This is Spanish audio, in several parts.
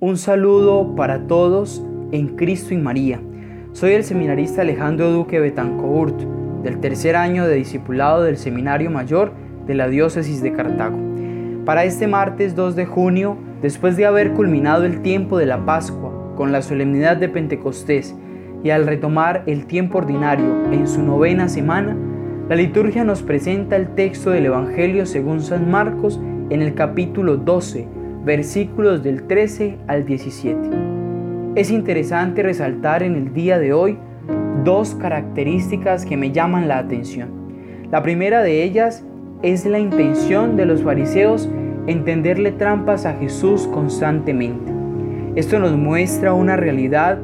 Un saludo para todos en Cristo y María. Soy el seminarista Alejandro Duque Betancourt, del tercer año de discipulado del Seminario Mayor de la Diócesis de Cartago. Para este martes 2 de junio, después de haber culminado el tiempo de la Pascua con la solemnidad de Pentecostés y al retomar el tiempo ordinario en su novena semana, la liturgia nos presenta el texto del Evangelio según San Marcos en el capítulo 12 versículos del 13 al 17. Es interesante resaltar en el día de hoy dos características que me llaman la atención. La primera de ellas es la intención de los fariseos en tenderle trampas a Jesús constantemente. Esto nos muestra una realidad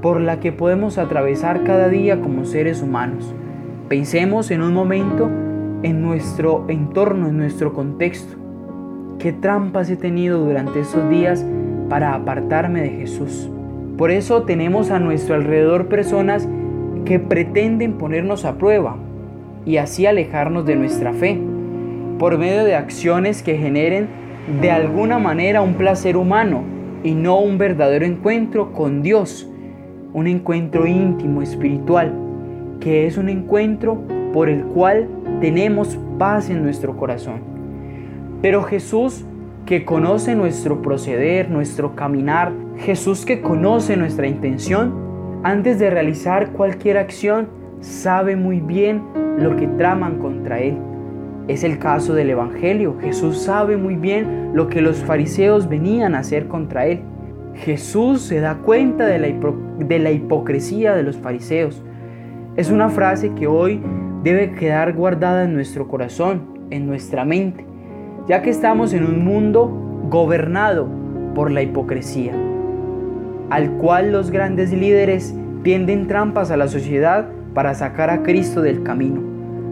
por la que podemos atravesar cada día como seres humanos. Pensemos en un momento en nuestro entorno, en nuestro contexto qué trampas he tenido durante estos días para apartarme de Jesús. Por eso tenemos a nuestro alrededor personas que pretenden ponernos a prueba y así alejarnos de nuestra fe, por medio de acciones que generen de alguna manera un placer humano y no un verdadero encuentro con Dios, un encuentro íntimo, espiritual, que es un encuentro por el cual tenemos paz en nuestro corazón. Pero Jesús que conoce nuestro proceder, nuestro caminar, Jesús que conoce nuestra intención, antes de realizar cualquier acción, sabe muy bien lo que traman contra Él. Es el caso del Evangelio. Jesús sabe muy bien lo que los fariseos venían a hacer contra Él. Jesús se da cuenta de la, de la hipocresía de los fariseos. Es una frase que hoy debe quedar guardada en nuestro corazón, en nuestra mente ya que estamos en un mundo gobernado por la hipocresía, al cual los grandes líderes tienden trampas a la sociedad para sacar a Cristo del camino.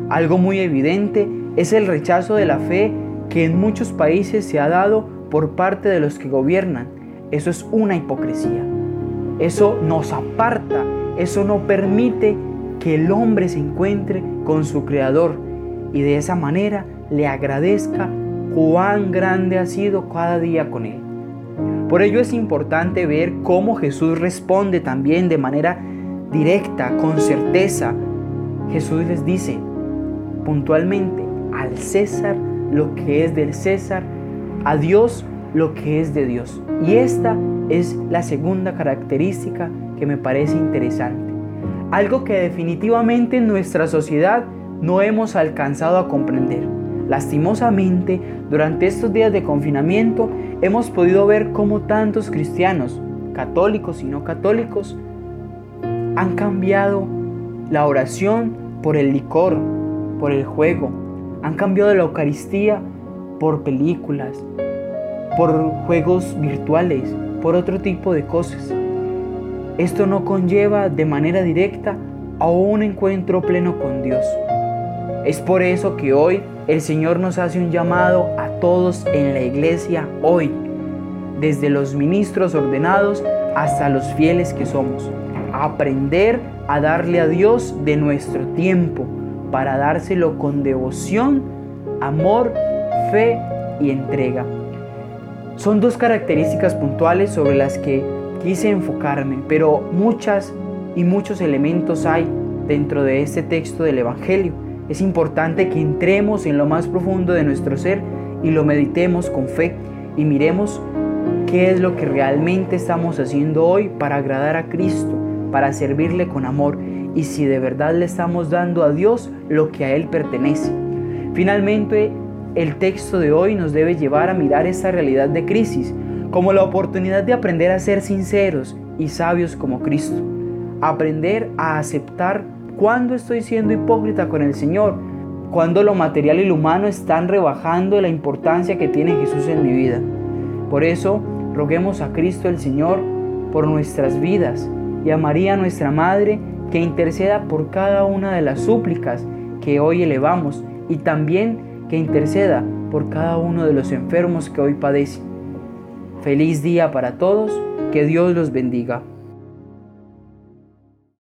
Algo muy evidente es el rechazo de la fe que en muchos países se ha dado por parte de los que gobiernan. Eso es una hipocresía. Eso nos aparta, eso no permite que el hombre se encuentre con su Creador y de esa manera le agradezca cuán grande ha sido cada día con Él. Por ello es importante ver cómo Jesús responde también de manera directa, con certeza. Jesús les dice puntualmente al César lo que es del César, a Dios lo que es de Dios. Y esta es la segunda característica que me parece interesante. Algo que definitivamente en nuestra sociedad no hemos alcanzado a comprender. Lastimosamente, durante estos días de confinamiento hemos podido ver cómo tantos cristianos, católicos y no católicos, han cambiado la oración por el licor, por el juego, han cambiado la Eucaristía por películas, por juegos virtuales, por otro tipo de cosas. Esto no conlleva de manera directa a un encuentro pleno con Dios. Es por eso que hoy el Señor nos hace un llamado a todos en la iglesia hoy, desde los ministros ordenados hasta los fieles que somos, a aprender a darle a Dios de nuestro tiempo para dárselo con devoción, amor, fe y entrega. Son dos características puntuales sobre las que quise enfocarme, pero muchas y muchos elementos hay dentro de este texto del Evangelio es importante que entremos en lo más profundo de nuestro ser y lo meditemos con fe y miremos qué es lo que realmente estamos haciendo hoy para agradar a Cristo, para servirle con amor y si de verdad le estamos dando a Dios lo que a Él pertenece. Finalmente, el texto de hoy nos debe llevar a mirar esta realidad de crisis como la oportunidad de aprender a ser sinceros y sabios como Cristo, aprender a aceptar ¿Cuándo estoy siendo hipócrita con el Señor? Cuando lo material y lo humano están rebajando la importancia que tiene Jesús en mi vida. Por eso, roguemos a Cristo el Señor por nuestras vidas y a María nuestra Madre que interceda por cada una de las súplicas que hoy elevamos y también que interceda por cada uno de los enfermos que hoy padecen. Feliz día para todos, que Dios los bendiga.